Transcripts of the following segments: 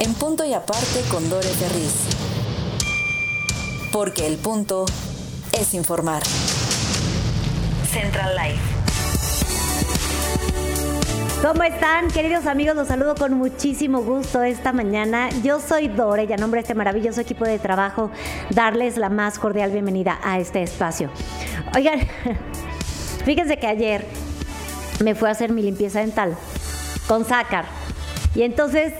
en punto y aparte con Dore Ferriz. Porque el punto es informar. Central Life. ¿Cómo están, queridos amigos? Los saludo con muchísimo gusto esta mañana. Yo soy Dore y a nombre de este maravilloso equipo de trabajo, darles la más cordial bienvenida a este espacio. Oigan, fíjense que ayer me fui a hacer mi limpieza dental con Zácar. Y entonces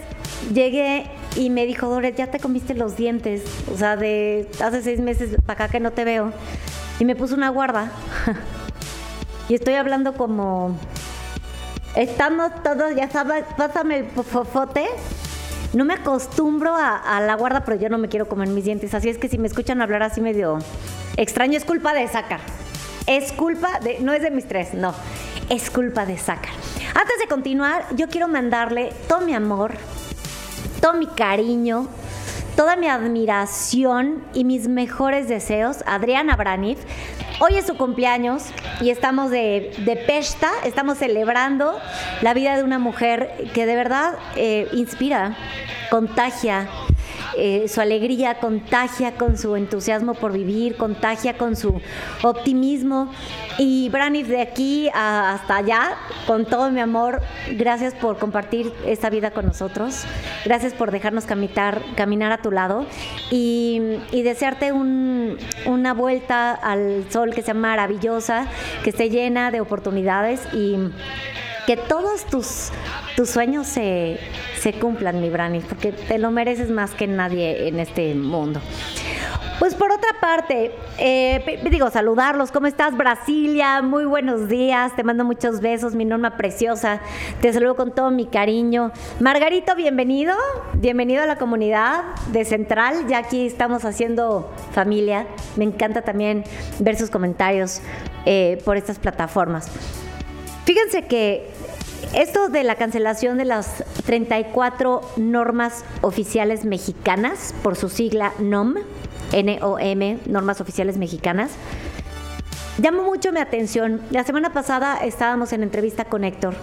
llegué y me dijo, Dore, ya te comiste los dientes. O sea, de hace seis meses para acá que no te veo. Y me puso una guarda. y estoy hablando como... Estamos todos, ya sabes, pásame el fofote. No me acostumbro a, a, la guarda, pero yo no me quiero comer mis dientes. Así es que si me escuchan hablar así medio extraño, es culpa de Zácar. Es culpa de... No es de mis tres, no. Es culpa de Zácar. Antes de continuar, yo quiero mandarle todo mi amor, todo mi cariño, toda mi admiración y mis mejores deseos Adriana Braniff. Hoy es su cumpleaños y estamos de, de pesta, estamos celebrando la vida de una mujer que de verdad eh, inspira, contagia, eh, su alegría, contagia con su entusiasmo por vivir, contagia con su optimismo. Y Braniff, de aquí a, hasta allá, con todo mi amor, gracias por compartir esta vida con nosotros. Gracias por dejarnos caminar, a tu lado y, desearte un, una vuelta al sol que sea maravillosa, que esté llena de oportunidades y que todos tus, tus sueños se, se cumplan, mi Brani, porque te lo mereces más que nadie en este mundo. Pues por otra parte, eh, digo, saludarlos. ¿Cómo estás, Brasilia? Muy buenos días. Te mando muchos besos, mi norma preciosa. Te saludo con todo mi cariño. Margarito, bienvenido. Bienvenido a la comunidad de Central. Ya aquí estamos haciendo familia. Me encanta también ver sus comentarios eh, por estas plataformas. Fíjense que esto de la cancelación de las 34 normas oficiales mexicanas, por su sigla NOM, NOM, normas oficiales mexicanas, llamó mucho mi atención. La semana pasada estábamos en entrevista con Héctor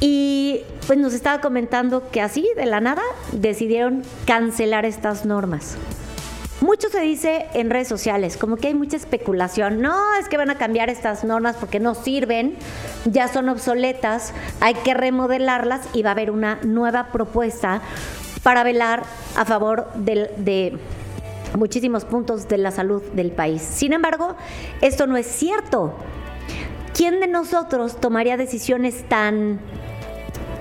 y pues nos estaba comentando que así, de la nada, decidieron cancelar estas normas. Mucho se dice en redes sociales, como que hay mucha especulación. No, es que van a cambiar estas normas porque no sirven, ya son obsoletas, hay que remodelarlas y va a haber una nueva propuesta para velar a favor de, muchísimos puntos de la salud del país. Sin embargo, esto no es cierto. ¿Quién de nosotros tomaría decisiones tan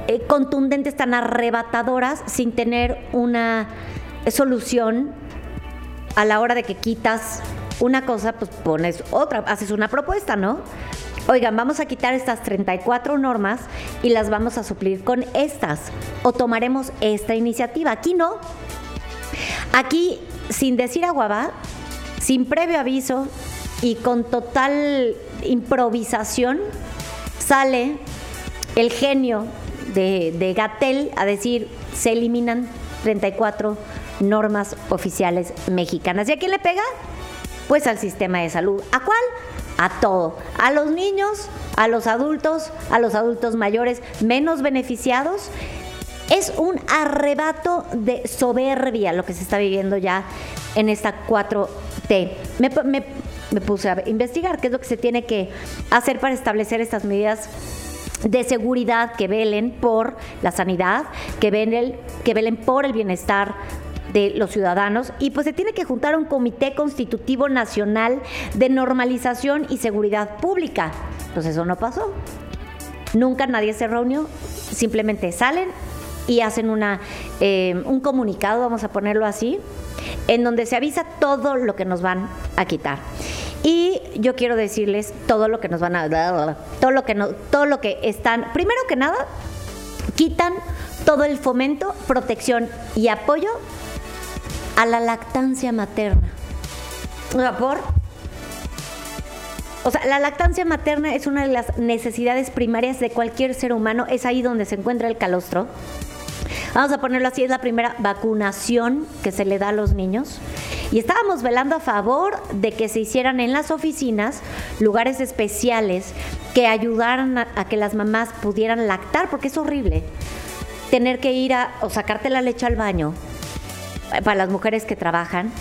eh, contundentes, tan arrebatadoras, sin tener una solución a la hora de que quitas una cosa, pues pones otra, haces una propuesta, ¿no? Oigan, vamos a quitar estas 34 normas y las vamos a suplir con estas. O tomaremos esta iniciativa. Aquí no. Aquí, sin decir aguaba, sin previo aviso y con total improvisación, sale el genio de, de Gatel a decir, se eliminan 34 normas oficiales mexicanas. ¿Y a quién le pega? Pues al sistema de salud. ¿A cuál? A todo. A los niños, a los adultos, a los adultos mayores menos beneficiados. Es un arrebato de soberbia lo que se está viviendo ya en esta 4T. Me, me me puse a investigar qué es lo que se tiene que hacer para establecer estas medidas de seguridad que velen por la sanidad, que velen, que velen por el bienestar de los ciudadanos y pues se tiene que juntar un comité constitutivo nacional de normalización y seguridad pública. Pues eso no pasó. Nunca nadie se reunió, simplemente salen y hacen una, eh, un comunicado, vamos a ponerlo así, en donde se avisa todo lo que nos van a quitar. Y yo quiero decirles todo lo que nos van a todo lo que no, todo lo que están, primero que nada, quitan todo el fomento, protección y apoyo a la lactancia materna. Por o sea, la lactancia materna es una de las necesidades primarias de cualquier ser humano. Es ahí donde se encuentra el calostro. Vamos a ponerlo así, es la primera vacunación que se le da a los niños. Y estábamos velando a favor de que se hicieran en las oficinas lugares especiales que ayudaran a, a que las mamás pudieran lactar, porque es horrible tener que ir a o sacarte la leche al baño para las mujeres que trabajan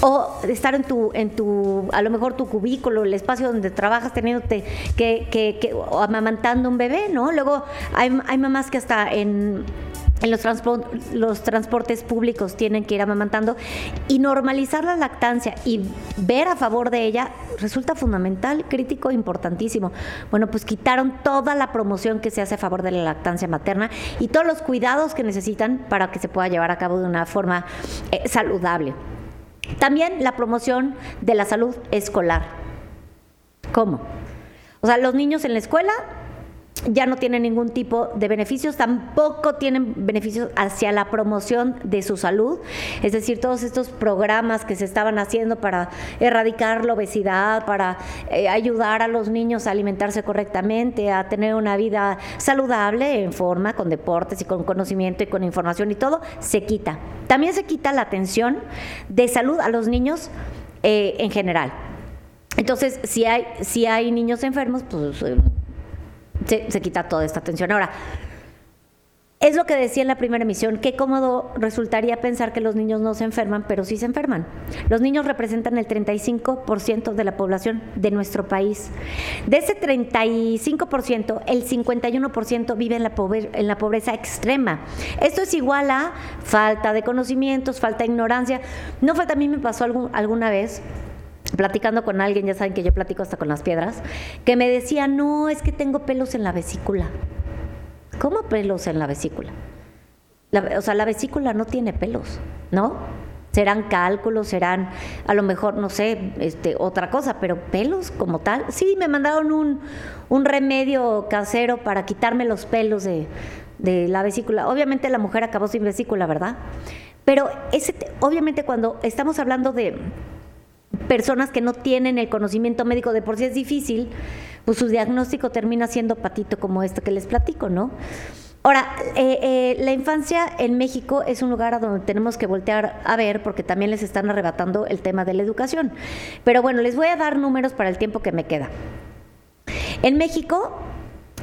o estar en tu, en tu, a lo mejor tu cubículo, el espacio donde trabajas teniéndote que, que, que o amamantando un bebé, ¿no? Luego hay, hay mamás que hasta en en los, los, transportes públicos tienen que ir amamantando y normalizar la lactancia y ver a favor de ella resulta fundamental, crítico, importantísimo. Bueno, pues quitaron toda la promoción que se hace a favor de la lactancia materna y todos los cuidados que necesitan para que se pueda llevar a cabo de una forma eh, saludable. También la promoción de la salud escolar. ¿Cómo? O sea, los niños en la escuela ya no tienen ningún tipo de beneficios, tampoco tienen beneficios hacia la promoción de su salud, es decir, todos estos programas que se estaban haciendo para erradicar la obesidad, para eh, ayudar a los niños a alimentarse correctamente, a tener una vida saludable en forma, con deportes y con conocimiento y con información y todo, se quita. También se quita la atención de salud a los niños eh, en general. Entonces, si hay, si hay niños enfermos, pues eh, se, quita toda esta tensión. Ahora, es lo que decía en la primera emisión, qué cómodo resultaría pensar que los niños no se enferman, pero sí se enferman. Los niños representan el 35% de la población de nuestro país. De ese 35%, el 51% vive en la, en la pobreza extrema. Esto es igual a falta de conocimientos, falta de ignorancia. No falta, a mí me pasó algún, alguna vez platicando con alguien, ya saben que yo platico hasta con las piedras, que me decía, no, es que tengo pelos en la vesícula. ¿Cómo pelos en la vesícula? o sea, la vesícula no tiene pelos, ¿no? Serán cálculos, serán a lo mejor, no sé, este, otra cosa, pero pelos como tal. Sí, me mandaron un, un remedio casero para quitarme los pelos de, de la vesícula. Obviamente la mujer acabó sin vesícula, ¿verdad? Pero ese, obviamente cuando estamos hablando de personas que no tienen el conocimiento médico de por sí es difícil, pues su diagnóstico termina siendo patito como esto que les platico, ¿no? Ahora, eh, eh, la infancia en México es un lugar a donde tenemos que voltear a ver porque también les están arrebatando el tema de la educación. Pero bueno, les voy a dar números para el tiempo que me queda. En México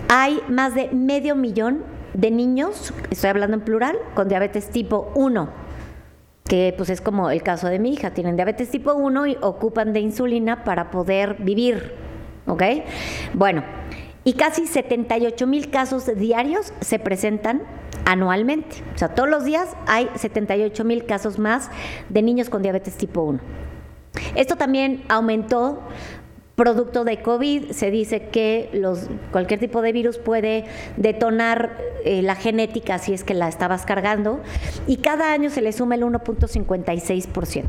hay más de medio millón de niños, estoy hablando en plural, con diabetes tipo 1 que pues es como el caso de mi hija, tienen diabetes tipo 1 y ocupan de insulina para poder vivir, ¿ok? Bueno, y casi 78 mil casos diarios se presentan anualmente. O sea, todos los días hay 78 mil casos más de niños con diabetes tipo 1. Esto también aumentó producto de COVID. Se dice que cualquier tipo de virus puede detonar eh, la genética si es que la estabas cargando y cada año se le suma el 1.56%.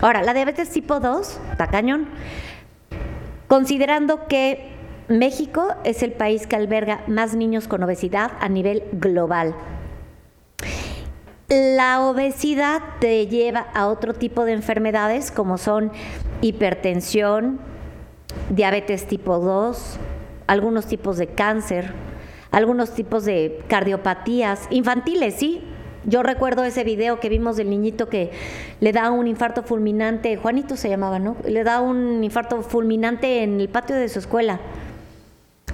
Ahora, la diabetes tipo 2, tacañón, considerando que México es el país que alberga más niños con obesidad a nivel global. La obesidad te lleva a otro tipo de enfermedades como son hipertensión, diabetes tipo 2, algunos tipos de cáncer, algunos tipos de cardiopatías infantiles, sí. Yo recuerdo ese video que vimos del niñito que le da un infarto fulminante, Juanito se llamaba, ¿no? Le da un infarto fulminante en el patio de su escuela.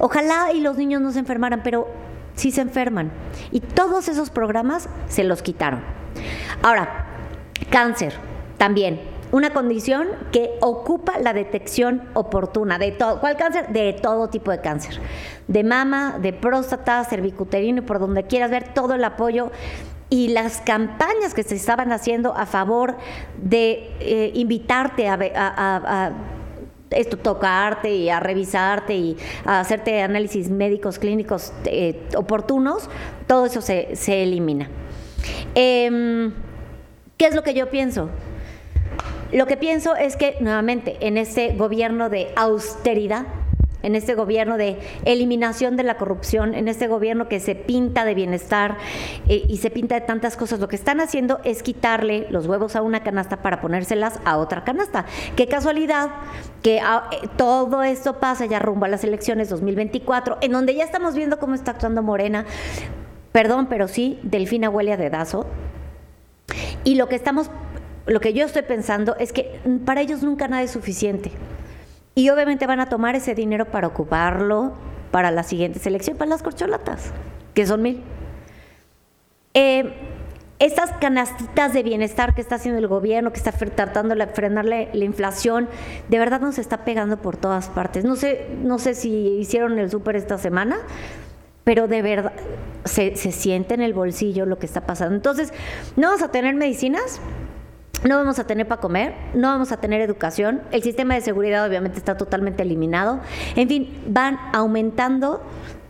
Ojalá y los niños no se enfermaran, pero sí se enferman. Y todos esos programas se los quitaron. Ahora, cáncer, también una condición que ocupa la detección oportuna de todo. ¿Cuál cáncer? De todo tipo de cáncer. De mama, de próstata, cervicuterino por donde quieras ver todo el apoyo y las campañas que se estaban haciendo a favor de eh, invitarte a, a, esto, tocarte y a revisarte y a hacerte análisis médicos clínicos eh, oportunos, todo eso se, se elimina. Em, ¿Qué es lo que yo pienso? Lo que pienso es que nuevamente en ese gobierno de austeridad, en este gobierno de eliminación de la corrupción, en este gobierno que se pinta de bienestar eh, y se pinta de tantas cosas, lo que están haciendo es quitarle los huevos a una canasta para ponérselas a otra canasta. Qué casualidad que ah, eh, todo esto pasa ya rumbo a las elecciones 2024, en donde ya estamos viendo cómo está actuando Morena. Perdón, pero sí, Delfina huele a dedazo. Y lo que estamos, lo que yo estoy pensando es que para ellos nunca nada es suficiente. Y obviamente van a tomar ese dinero para ocuparlo para la siguiente selección, para las corcholatas, que son mil. Eh, estas canastitas de bienestar que está haciendo el gobierno, que está tratando de frenarle la inflación, de verdad nos está pegando por todas partes. No sé, no sé si hicieron el súper esta semana, pero de verdad se, se siente en el bolsillo lo que está pasando. Entonces, no vamos a tener medicinas, no vamos a tener para comer, no vamos a tener educación, el sistema de seguridad obviamente está totalmente eliminado. En fin, van aumentando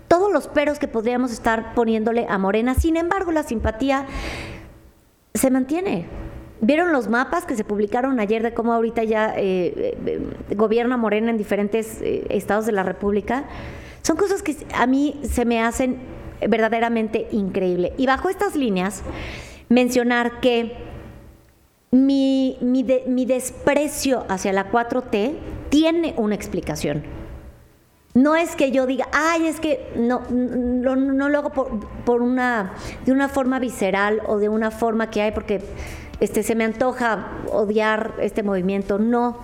todos los peros que podríamos estar poniéndole a Morena. Sin embargo, la simpatía se mantiene. ¿Vieron los mapas que se publicaron ayer de cómo ahorita ya eh, eh, gobierna Morena en diferentes eh, estados de la República? Son cosas que a mí se me hacen verdaderamente increíble. Y bajo estas líneas, mencionar que mi, mi, desprecio hacia la 4T tiene una explicación. No es que yo diga, ay, es que no, no, no lo hago por, una, de una forma visceral o de una forma que hay porque este, se me antoja odiar este movimiento. No,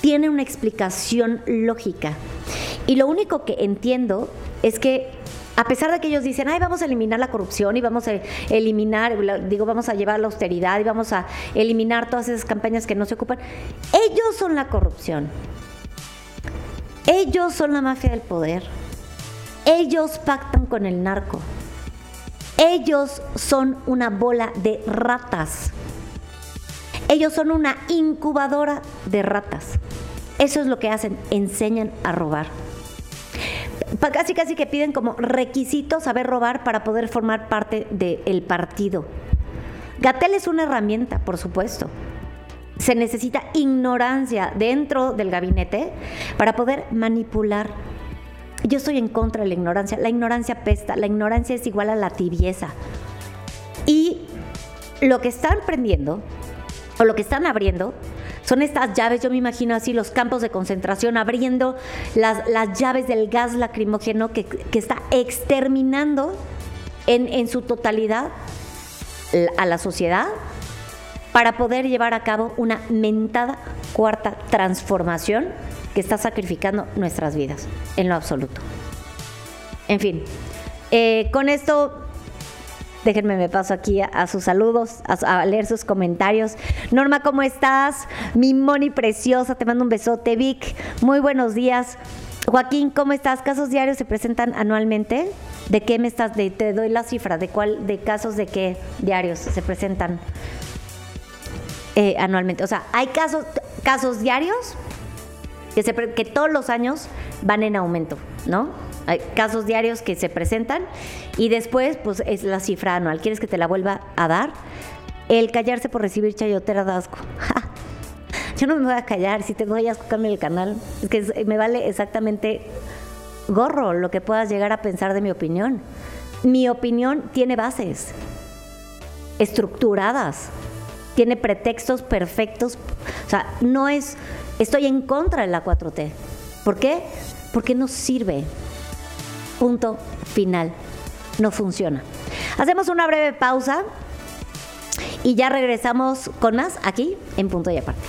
tiene una explicación lógica. Y lo único que entiendo es que a pesar de que ellos dicen, ay, vamos a eliminar la corrupción y vamos a eliminar, digo, vamos a llevar la austeridad y vamos a eliminar todas esas campañas que no se ocupan, ellos son la corrupción. Ellos son la mafia del poder. Ellos pactan con el narco. Ellos son una bola de ratas. Ellos son una incubadora de ratas. Eso es lo que hacen, enseñan a robar casi casi que piden como requisito saber robar para poder formar parte del partido. Gatel es una herramienta, por supuesto. Se necesita ignorancia dentro del gabinete para poder manipular. Yo estoy en contra de la ignorancia. La ignorancia pesta. La ignorancia es igual a la tibieza. Y lo que están prendiendo o lo que están abriendo son estas llaves, yo me imagino así, los campos de concentración, abriendo las, llaves del gas lacrimógeno que, está exterminando en, en su totalidad a la sociedad para poder llevar a cabo una mentada cuarta transformación que está sacrificando nuestras vidas en lo absoluto. En fin, eh, con esto Déjenme me paso aquí a, sus saludos, a, leer sus comentarios. Norma, ¿cómo estás? Mi Moni preciosa, te mando un besote. Vic, muy buenos días. Joaquín, ¿cómo estás? ¿Casos diarios se presentan anualmente? ¿De qué me estás? De, te doy la cifra. ¿De cuál? ¿De casos de qué diarios se presentan eh, anualmente? O sea, hay casos, casos diarios que, todos los años van en aumento, ¿no? Casos diarios que se presentan y después, pues es la cifra anual. ¿Quieres que te la vuelva a dar? El callarse por recibir chayotera de asco. Yo no me voy a callar. Si te doy asco, cambia el canal. Es que me vale exactamente gorro lo que puedas llegar a pensar de mi opinión. Mi opinión tiene bases estructuradas, tiene pretextos perfectos. O sea, no es, estoy en contra de la 4T. ¿Por qué? Porque no sirve. Punto final. No funciona. Hacemos una breve pausa y ya regresamos con más aquí en Punto y Aparte.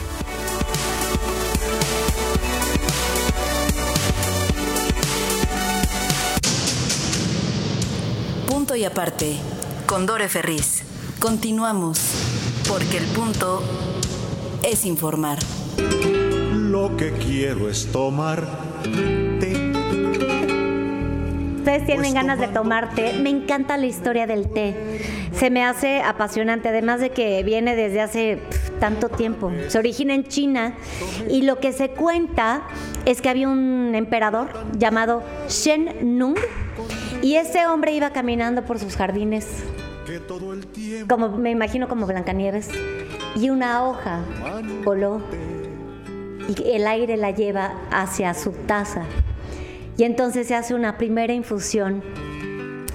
Punto y Aparte con Dore Ferriz. Continuamos porque el punto es informar. Lo que quiero es tomar. Ustedes tienen Pues ganas de tomar té. Me encanta la historia del té. Se me hace apasionante, además de que viene desde hace tanto tiempo. Se origina en China y lo que se cuenta es que había un emperador llamado Shen Nung y ese hombre iba caminando por sus jardines como me imagino como Blancanieves, y una hoja voló y el aire la lleva hacia su taza. Y entonces se hace una primera infusión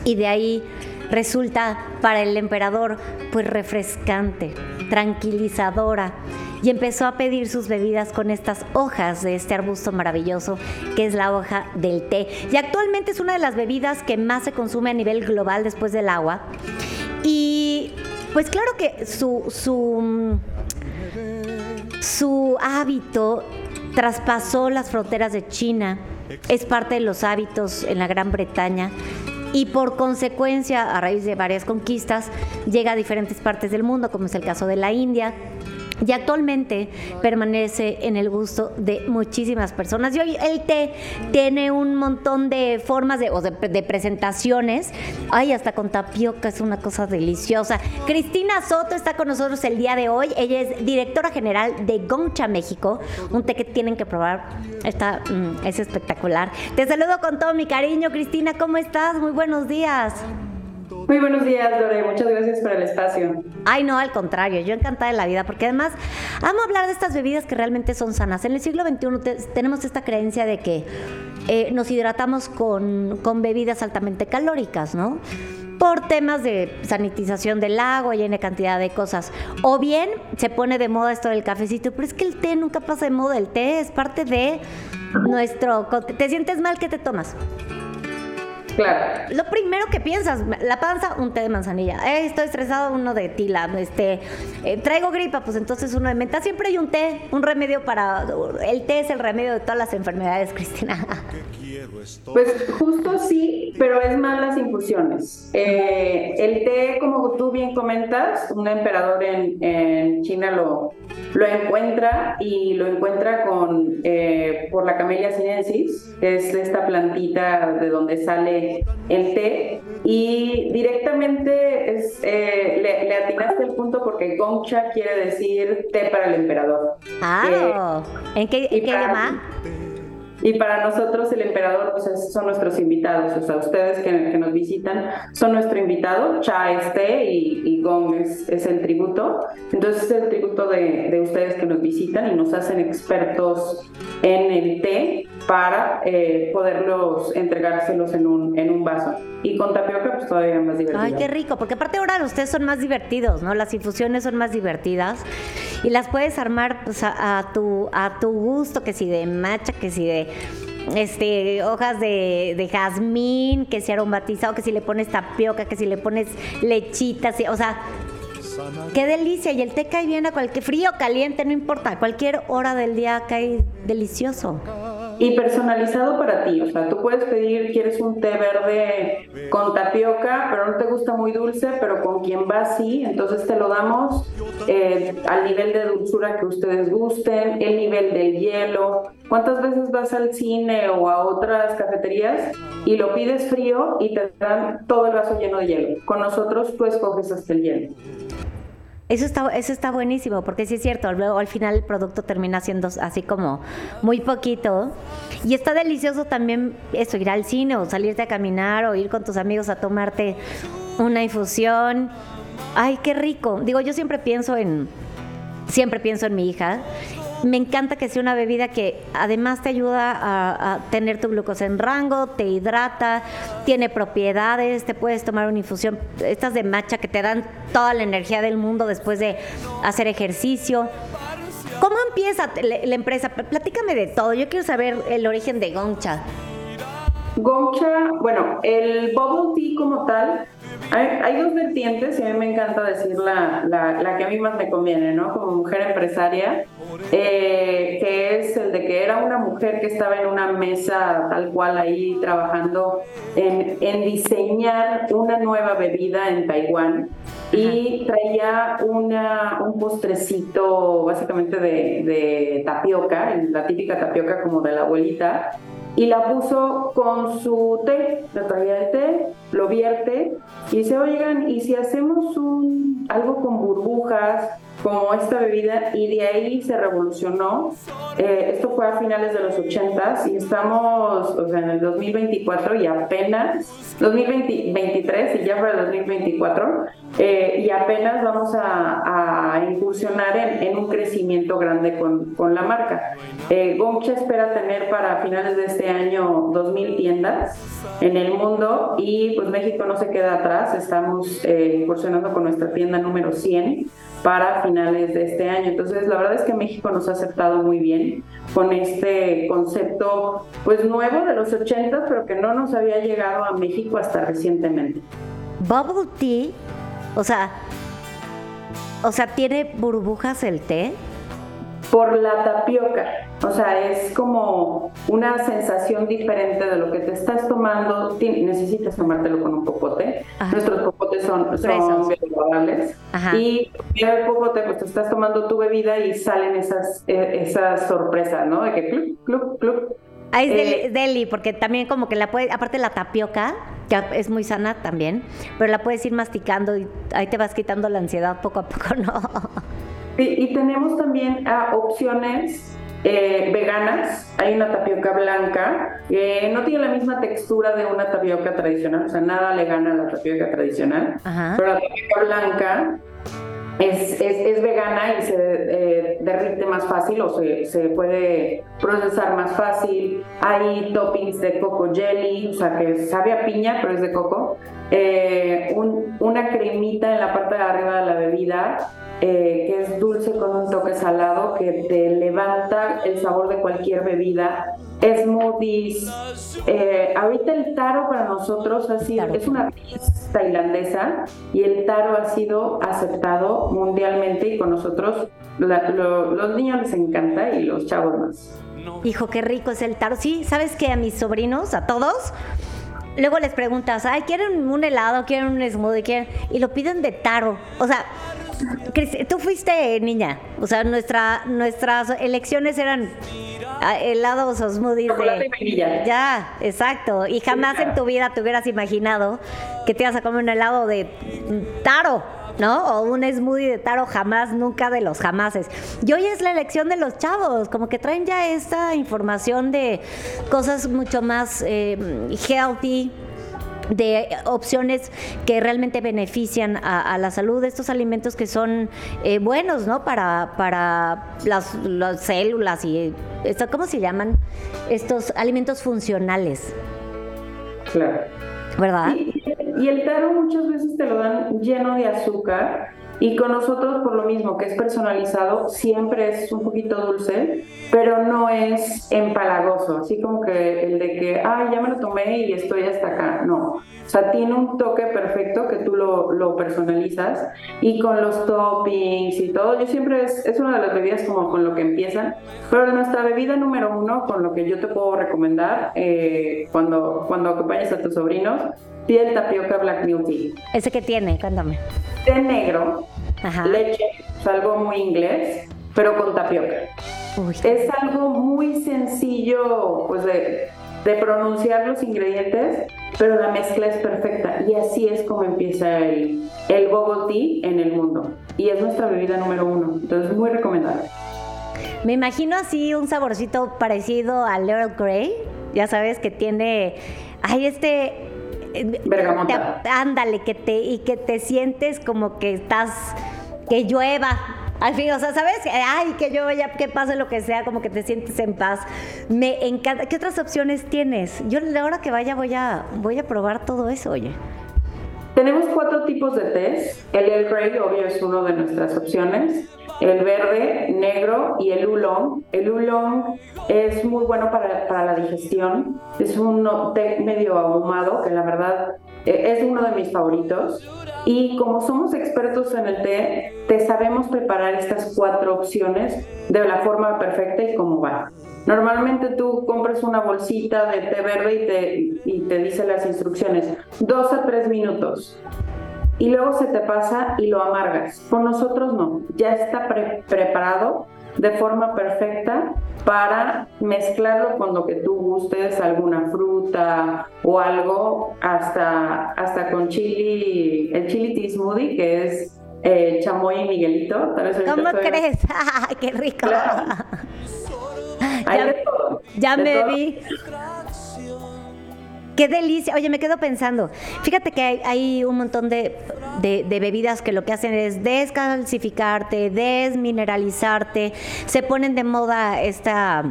y de ahí resulta para el emperador pues refrescante, tranquilizadora y empezó a pedir sus bebidas con estas hojas de este arbusto maravilloso que es la hoja del té. Y actualmente es una de las bebidas que más se consume a nivel global después del agua. Y pues claro que su, su, su hábito traspasó las fronteras de China, es parte de los hábitos en la Gran Bretaña y por consecuencia, a raíz de varias conquistas, llega a diferentes partes del mundo, como es el caso de la India. Y actualmente permanece en el gusto de muchísimas personas. Y hoy el té tiene un montón de formas de, o de, presentaciones. Ay, hasta con tapioca es una cosa deliciosa. Cristina Soto está con nosotros el día de hoy. Ella es directora general de Gongcha México. Un té que tienen que probar. Está, mm, es espectacular. Te saludo con todo mi cariño, Cristina. ¿Cómo estás? Muy buenos días. Muy buenos días, Dore. Muchas gracias por el espacio. Ay, no, al contrario, yo encantada de la vida, porque además amo hablar de estas bebidas que realmente son sanas. En el siglo XXI te- tenemos esta creencia de que eh, nos hidratamos con, con bebidas altamente calóricas, ¿no? Por temas de sanitización del agua y en cantidad de cosas. O bien se pone de moda esto del cafecito, pero es que el té nunca pasa de moda. El té es parte de nuestro. ¿Te sientes mal? ¿Qué te tomas? Claro. Lo primero que piensas, la panza, un té de manzanilla. Eh, estoy estresado, uno de tila. Este, eh, traigo gripa, pues entonces uno de menta. Siempre hay un té, un remedio para. El té es el remedio de todas las enfermedades, Cristina. Pues justo sí, pero es más las infusiones. Eh, el té, como tú bien comentas, un emperador en, en China lo, lo encuentra y lo encuentra con eh, por la Camellia sinensis, que es esta plantita de donde sale el té. Y directamente es, eh, le, le atinaste el punto porque Gongcha quiere decir té para el emperador. Ah, ¿en qué, y en qué para- idioma? Y para nosotros el emperador pues, es- son nuestros invitados, o sea, ustedes que, que nos visitan son nuestro invitado, Cha es té y, y Gong es, es el tributo. Entonces es el tributo de, de ustedes que nos visitan y nos hacen expertos en el té para eh, poderlos entregárselos en un, en un vaso. Y con tapioca pues todavía más divertido. Ay, qué rico, porque aparte ahora ustedes son más divertidos, ¿no? Las infusiones son más divertidas y las puedes armar pues, a, a tu, a tu gusto, que si de matcha, que si de este hojas de, de jazmín, que si aromatizado, que si le pones tapioca, que si le pones lechita, o sea, qué delicia. Y el té cae bien a cualquier frío, caliente, no importa, a cualquier hora del día cae delicioso. Y personalizado para ti, o sea, tú puedes pedir, quieres un té verde con tapioca, pero no te gusta muy dulce, pero con quien va sí, entonces te lo damos eh, al nivel de dulzura que ustedes gusten, el nivel del hielo. ¿Cuántas veces vas al cine o a otras cafeterías y lo pides frío y te dan todo el vaso lleno de hielo? Con nosotros tú escoges hasta el hielo. Eso está, eso está buenísimo, porque sí es cierto, luego al final el producto termina siendo así como muy poquito. Y está delicioso también eso, ir al cine o salirte a caminar o ir con tus amigos a tomarte una infusión. Ay, qué rico. Digo, yo siempre pienso en, siempre pienso en mi hija. Me encanta que sea una bebida que además te ayuda a, tener tu glucosa en rango, te hidrata, tiene propiedades, te puedes tomar una infusión, estas de matcha que te dan toda la energía del mundo después de hacer ejercicio. ¿Cómo empieza la, la empresa? Platícame de todo. Yo quiero saber el origen de Gongcha. Gongcha, bueno, el bubble tea como tal hay, hay, dos vertientes y a mí me encanta decir la, la, la, que a mí más me conviene, ¿no? Como mujer empresaria, eh, que es el de que era una mujer que estaba en una mesa tal cual ahí trabajando en, en diseñar una nueva bebida en Taiwán y traía una, un postrecito básicamente de, de tapioca, la típica tapioca como de la abuelita, y la puso con su té, le traía el té, lo vierte y dice, oigan, ¿y si hacemos un, algo con burbujas? Como esta bebida y de ahí se revolucionó. Eh, esto fue a finales de los 80 y estamos o sea, en el 2024 y apenas, 2023 y ya para el 2024, eh, y apenas vamos a, a incursionar en, en, un crecimiento grande con, con la marca. Eh, espera tener para finales de este año 2.000 tiendas en el mundo y pues México no se queda atrás, estamos eh, incursionando con nuestra tienda número 100 para finales de este año. Entonces, la verdad es que México nos ha aceptado muy bien con este concepto pues nuevo de los 80, pero que no nos había llegado a México hasta recientemente. Bubble tea, o sea, o sea, tiene burbujas el té por la tapioca. O sea, es como una sensación diferente de lo que te estás tomando. Necesitas tomártelo con un popote. Nuestros popotes son, son biodegradables. Y el popote, pues te estás tomando tu bebida y salen esas, esas sorpresas, ¿no? De que clup, clup, clup. Ah, es eh, deli, porque también como que la puedes, aparte la tapioca, que es muy sana también, pero la puedes ir masticando y ahí te vas quitando la ansiedad poco a poco, ¿no? Y, y tenemos también uh, opciones eh, veganas. Hay una tapioca blanca que no tiene la misma textura de una tapioca tradicional, o sea, nada le gana a la tapioca tradicional, Ajá. pero la tapioca blanca es, es, es, vegana y se eh, derrite más fácil o se, se, puede procesar más fácil. Hay toppings de coco jelly, o sea que sabe a piña, pero es de coco. Eh, un, una cremita en la parte de arriba de la bebida eh, que es dulce con un toque salado que te levanta el sabor de cualquier bebida. Smoothies. Eh, ahorita el taro para nosotros ha sido, es una raíz tailandesa y el taro ha sido aceptado mundialmente y con nosotros la, lo, los niños les encanta y los chavos más. Hijo, qué rico es el taro. Sí, ¿sabes que A mis sobrinos, a todos, luego les preguntas, ay, ¿quieren un helado? ¿Quieren un smoothie? ¿Quieren? Y lo piden de taro. O sea, tú fuiste niña, o sea, nuestra, nuestras elecciones eran ah, helados o smoothies de... Ya, exacto. Y jamás en tu vida te hubieras imaginado que te ibas a comer un helado de taro. ¿No? O un smoothie de taro, jamás, nunca de los jamases. Y hoy es la elección de los chavos, como que traen ya esta información de cosas mucho más eh, healthy, de opciones que realmente benefician a, la salud, estos alimentos que son eh, buenos, ¿no? Para, para las, las, células y esto, ¿cómo se llaman? Estos alimentos funcionales. Claro. ¿Verdad? Y, y el taro muchas veces te lo dan lleno de azúcar y con nosotros, por lo mismo que es personalizado, siempre es un poquito dulce, pero no es empalagoso, así como que el de que, ay, ya me lo tomé y estoy hasta acá. No. O sea, tiene un toque perfecto que tú lo, lo personalizas y con los toppings y todo. Yo siempre es, es una de las bebidas como con lo que empiezan, pero nuestra bebida número uno, con lo que yo te puedo recomendar eh, cuando, cuando acompañes a tus sobrinos, tiene el tapioca black tea. ¿Ese que tiene? Cuéntame. Té negro, Ajá. leche, es algo muy inglés, pero con tapioca. Uy. Es algo muy sencillo, pues de, de, pronunciar los ingredientes, pero la mezcla es perfecta. Y así es como empieza el, el tea en el mundo. Y es nuestra bebida número uno. Entonces, muy recomendable. Me imagino así un saborcito parecido al Earl Grey. Ya sabes que tiene. Ay, este Bergamota. Ándale, que te, y que te sientes como que estás, que llueva. Al fin, o sea, ¿sabes? Ay, que llueva, ya que pase lo que sea, como que te sientes en paz. Me encanta. ¿Qué otras opciones tienes? Yo la hora que vaya voy a, voy a probar todo eso, oye. Tenemos cuatro tipos de test. El Earl Grey, obvio, es uno de nuestras opciones. El verde, negro y el oolong. El oolong es muy bueno para, para la digestión. Es un té medio ahumado que la verdad eh, es uno de mis favoritos. Y como somos expertos en el té, te sabemos preparar estas cuatro opciones de la forma perfecta y cómo va. Normalmente tú compras una bolsita de té verde y te, y te dice las instrucciones, dos a tres minutos. Y luego se te pasa y lo amargas. Con nosotros no, ya está preparado de forma perfecta para mezclarlo con lo que tú gustes, alguna fruta o algo, hasta, hasta con chili, el chili tea smoothie, que es eh, chamoy y miguelito. ¿Cómo crees? ¡Qué rico! ya, ya me vi. Qué delicia. Oye, me quedo pensando. Fíjate que hay, un montón de, bebidas que lo que hacen es descalcificarte, desmineralizarte. Se ponen de moda esta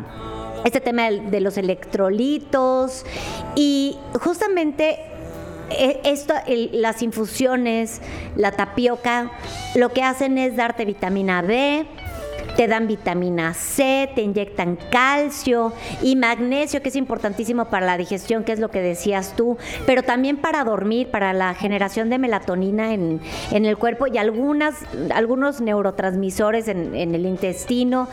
este tema de los electrolitos y justamente e, esto, las infusiones, la tapioca, lo que hacen es darte vitamina B, te dan vitamina C, te inyectan calcio y magnesio, que es importantísimo para la digestión, que es lo que decías tú, pero también para dormir, para la generación de melatonina en, el cuerpo y algunas, algunos neurotransmisores en, el intestino.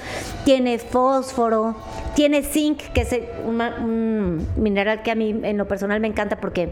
Tiene fósforo, tiene zinc, que es un mineral que a mí en lo personal me encanta porque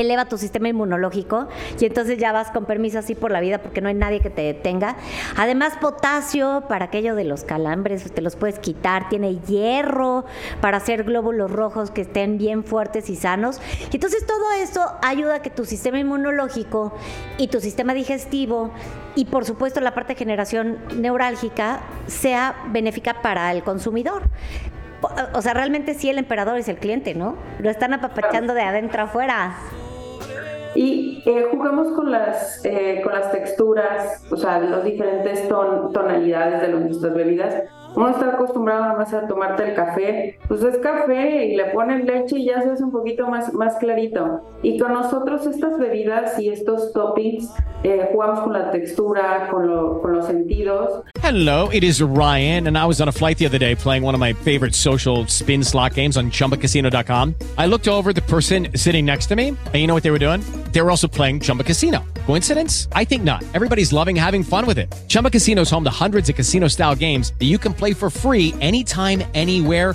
eleva tu sistema inmunológico y entonces ya vas con permiso así por la vida porque no hay nadie que te detenga. Además, potasio para aquello de los calambres, te los puedes quitar. Tiene hierro para hacer glóbulos rojos que estén bien fuertes y sanos. Y entonces todo eso ayuda a que tu sistema inmunológico y tu sistema digestivo y por supuesto la parte de generación neurálgica sea benéfica para el consumidor o sea, realmente sí el emperador es el cliente, ¿no? Lo están apapachando de adentro afuera. Y eh, jugamos con las, eh, con las texturas, o sea, las diferentes tonalidades de nuestras bebidas uno está acostumbrado nada más a tomarte el café, pues es café y le ponen leche y ya se hace un poquito más, más clarito. Y con nosotros estas bebidas y estos toppings eh, jugamos con la textura, con, lo, con los sentidos. Hello, it is Ryan, and I was on a flight the other day playing one of my favorite social spin slot games on chumbacasino.com. I looked over the person sitting next to me, and you know what they were doing? They were also playing Chumba Casino. Coincidence? I think not. Everybody's loving having fun with it. Chumba Casino is home to hundreds of casino style games that you can play for free anytime, anywhere,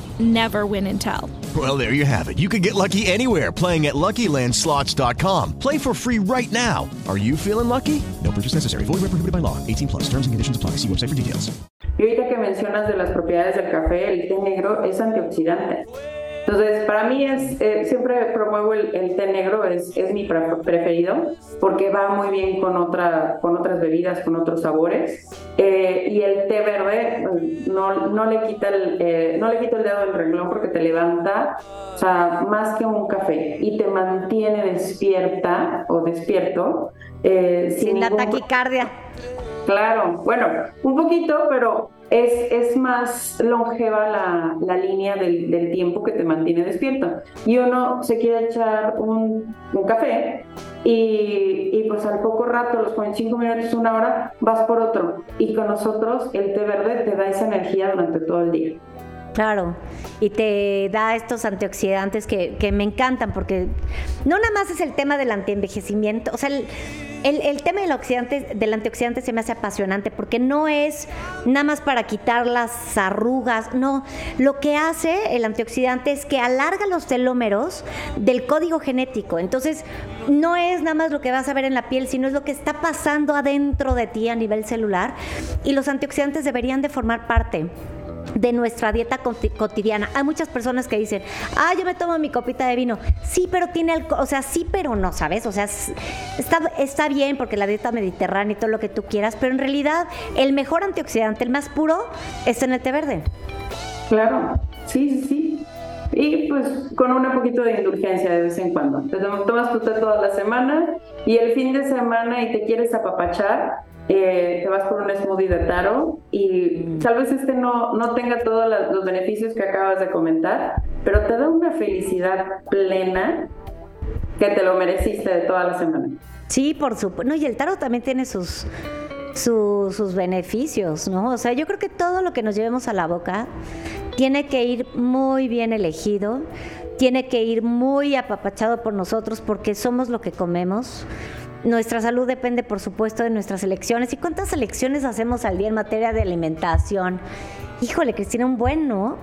never win and tell. Well, there you have it. You can get lucky anywhere playing at LuckyLandSlots.com. Play for free right now. Are you feeling lucky? No purchase necessary. Void where prohibited by law. 18 plus. Terms and conditions apply. See website for details. Y ahorita que mencionas de las propiedades del café, el té negro es antioxidante. Entonces, para mí es, eh, siempre promuevo el, té negro, es, es, mi preferido, porque va muy bien con, otra, con otras bebidas, con otros sabores. Eh, y el té verde pues, no, no, le quita el, eh, no le quita el dedo del renglón porque te levanta, o sea, más que un café, y te mantiene despierta o despierto. sin, sin la taquicardia. Claro, bueno, un poquito, pero es, es más longeva la, la línea del, del, tiempo que te mantiene despierto. Y uno se quiere echar un, un café y, y, pues al poco rato, los 45 minutos, una hora, vas por otro. Y con nosotros el té verde te da esa energía durante todo el día. Claro, y te da estos antioxidantes que, que, me encantan porque no nada más es el tema del antienvejecimiento, o sea, el, el, tema del, del antioxidante se me hace apasionante porque no es nada más para quitar las arrugas, no, lo que hace el antioxidante es que alarga los telómeros del código genético, entonces no es nada más lo que vas a ver en la piel, sino es lo que está pasando adentro de ti a nivel celular y los antioxidantes deberían de formar parte de nuestra dieta cotidiana. Hay muchas personas que dicen, ah, yo me tomo mi copita de vino. Sí, pero tiene alcohol, o sea, sí, pero no, ¿sabes? O sea, está, está bien porque la dieta mediterránea y todo lo que tú quieras, pero en realidad el mejor antioxidante, el más puro, es el té verde. Claro, sí, sí, sí. Y pues con un poquito de indulgencia de vez en cuando. Te tomas tu té toda la semana y el fin de semana y te quieres apapachar, eh, te vas por un smoothie de taro y tal vez este no, no tenga todos los beneficios que acabas de comentar, pero te da una felicidad plena que te lo mereciste de toda la semana. Sí, por supuesto. No, y el tarot también tiene sus, sus beneficios, ¿no? O sea, yo creo que todo lo que nos llevemos a la boca tiene que ir muy bien elegido, tiene que ir muy apapachado por nosotros porque somos lo que comemos. Nuestra salud depende, por supuesto, de nuestras elecciones. ¿Y cuántas elecciones hacemos al día en materia de alimentación? Híjole, Cristina, un buen, ¿no?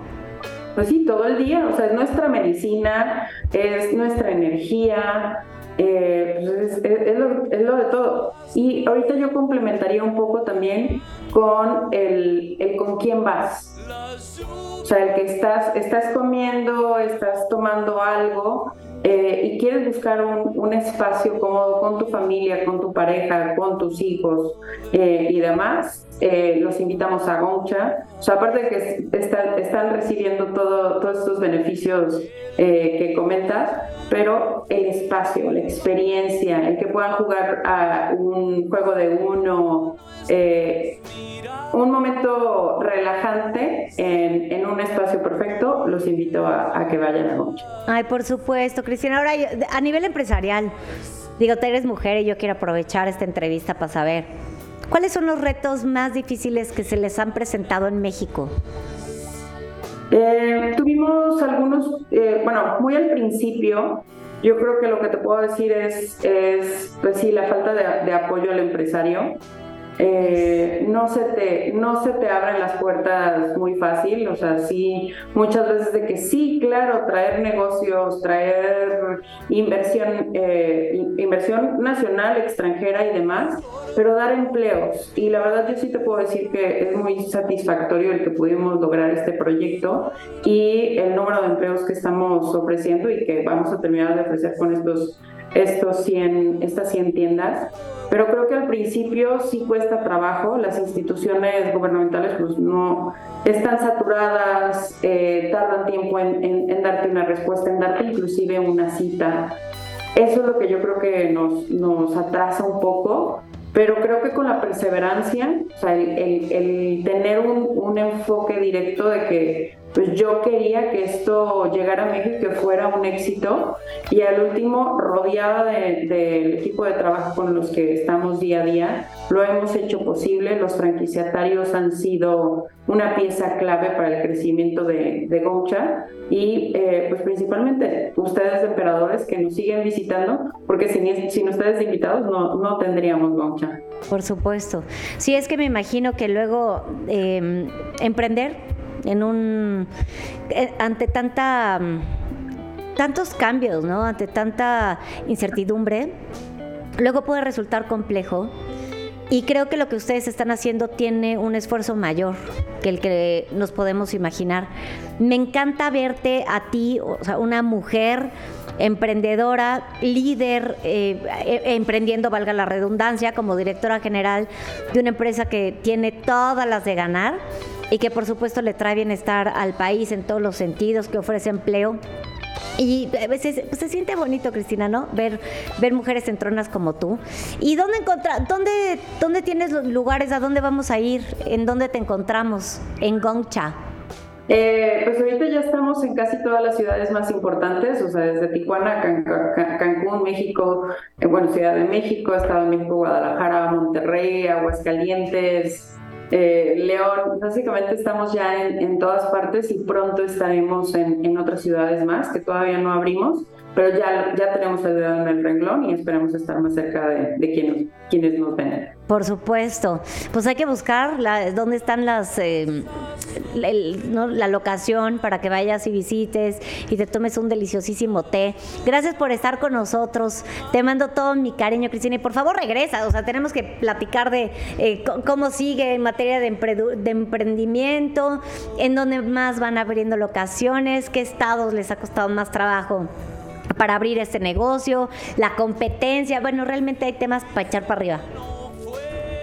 Pues sí, todo el día. O sea, es nuestra medicina, es nuestra energía, eh, pues es, lo, de todo. Y ahorita yo complementaría un poco también con el, el, con quién vas. O sea, el que estás, estás comiendo, estás tomando algo eh, y quieres buscar un, espacio cómodo con tu familia, con tu pareja, con tus hijos eh, y demás, eh, los invitamos a Goncha. O sea, aparte de que están recibiendo todo, todos estos beneficios que comentas, pero el espacio, la experiencia, el que puedan jugar a un juego de uno, un momento relajante en, en, un espacio perfecto, los invito a, a que vayan a Goncha. Ay, por supuesto. Cristina, ahora a nivel empresarial, digo, tú eres mujer y yo quiero aprovechar esta entrevista para saber, ¿cuáles son los retos más difíciles que se les han presentado en México? Eh, tuvimos algunos, eh, bueno, muy al principio, yo creo que lo que te puedo decir es, es pues sí, la falta de, de apoyo al empresario. Eh, no, se te, no se te abren las puertas muy fácil, o sea, sí, muchas veces de que sí, claro, traer negocios, traer inversión, eh, inversión nacional, extranjera y demás, pero dar empleos. Y la verdad yo sí te puedo decir que es muy satisfactorio el que pudimos lograr este proyecto y el número de empleos que estamos ofreciendo y que vamos a terminar de ofrecer con estos, estos 100, estas 100 tiendas pero creo que al principio sí cuesta trabajo, las instituciones gubernamentales pues no están saturadas, eh, tardan tiempo en, darte una respuesta, en darte inclusive una cita. Eso es lo que yo creo que nos, nos atrasa un poco, pero creo que con la perseverancia, o sea, el, tener un, un enfoque directo de que pues yo quería que esto llegara a México, que fuera un éxito y al último, rodeada del equipo de trabajo con los que estamos día a día, lo hemos hecho posible. Los franquiciatarios han sido una pieza clave para el crecimiento de, de y eh, pues principalmente ustedes emperadores que nos siguen visitando, porque sin, sin ustedes invitados no, no tendríamos Goucha. Por supuesto. Sí, es que me imagino que luego eh, emprender en un eh, ante tanta tantos cambios, ¿no? Ante tanta incertidumbre, luego puede resultar complejo. Y creo que lo que ustedes están haciendo tiene un esfuerzo mayor que el que nos podemos imaginar. Me encanta verte a ti, o sea, una mujer emprendedora, líder, eh, eh, emprendiendo, valga la redundancia, como directora general de una empresa que tiene todas las de ganar y que por supuesto le trae bienestar al país en todos los sentidos, que ofrece empleo. Y a veces pues, se siente bonito, Cristina, ¿no? Ver, ver mujeres en tronas como tú. ¿Y dónde encontrar, dónde, dónde tienes los lugares, a dónde vamos a ir, en dónde te encontramos? En Gongcha. Eh, pues ahorita ya estamos en casi todas las ciudades más importantes, o sea, desde Tijuana, Cancún, México, eh, bueno, Ciudad de México, Estado de México, Guadalajara, Monterrey, Aguascalientes, eh, León, básicamente estamos ya en, todas partes y pronto estaremos en, en, otras ciudades más que todavía no abrimos, pero ya, ya tenemos el dedo en el renglón y esperamos estar más cerca de, de quienes, quienes nos ven. Por supuesto, pues hay que buscar la, dónde están las eh, la locación para que vayas y visites y te tomes un deliciosísimo té. Gracias por estar con nosotros. Te mando todo mi cariño, Cristina. Y por favor regresa. O sea, tenemos que platicar de eh, cómo sigue en materia de, de emprendimiento, en dónde más van abriendo locaciones, qué estados les ha costado más trabajo para abrir este negocio, la competencia. Bueno, realmente hay temas para echar para arriba.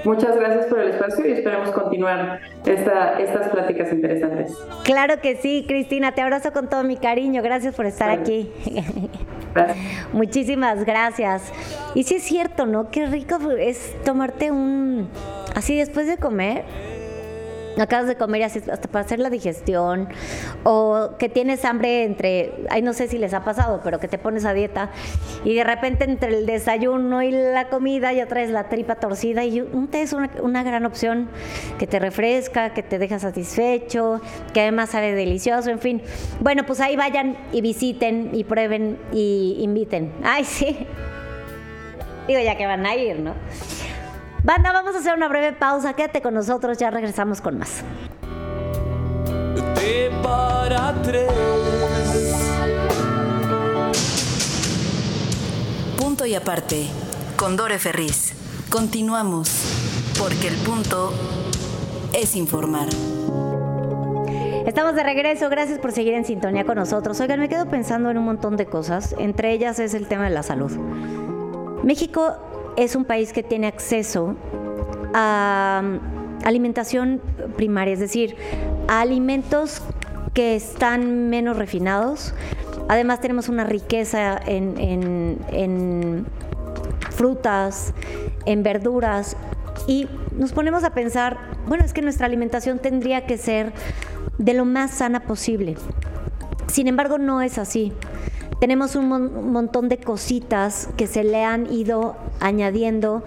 Muchas gracias por el espacio y esperemos continuar esta, estas pláticas interesantes. Claro que sí, Cristina, te abrazo con todo mi cariño. Gracias por estar aquí. Muchísimas gracias. Y sí es cierto, ¿no? Qué rico es tomarte un... Así después de comer, acabas de comer así hasta para hacer la digestión o que tienes hambre entre, ay no sé si les ha pasado, pero que te pones a dieta y de repente entre el desayuno y la comida ya traes la tripa torcida y un té es una, una gran opción que te refresca, que te deja satisfecho, que además sabe delicioso, en fin. Bueno, pues ahí vayan y visiten y prueben y inviten. Ay, sí. Digo, ya que van a ir, ¿no? Banda, vamos a hacer una breve pausa. Quédate con nosotros, ya regresamos con más. para tres. Punto y aparte, con Dore Ferriz. Continuamos, porque el punto es informar. Estamos de regreso, gracias por seguir en sintonía con nosotros. Oigan, me quedo pensando en un montón de cosas, entre ellas es el tema de la salud. México es un país que tiene acceso a um, alimentación primaria, es decir, a alimentos que están menos refinados. Además tenemos una riqueza en, frutas, en verduras y nos ponemos a pensar, bueno, es que nuestra alimentación tendría que ser de lo más sana posible. Sin embargo, no es así tenemos un, montón de cositas que se le han ido añadiendo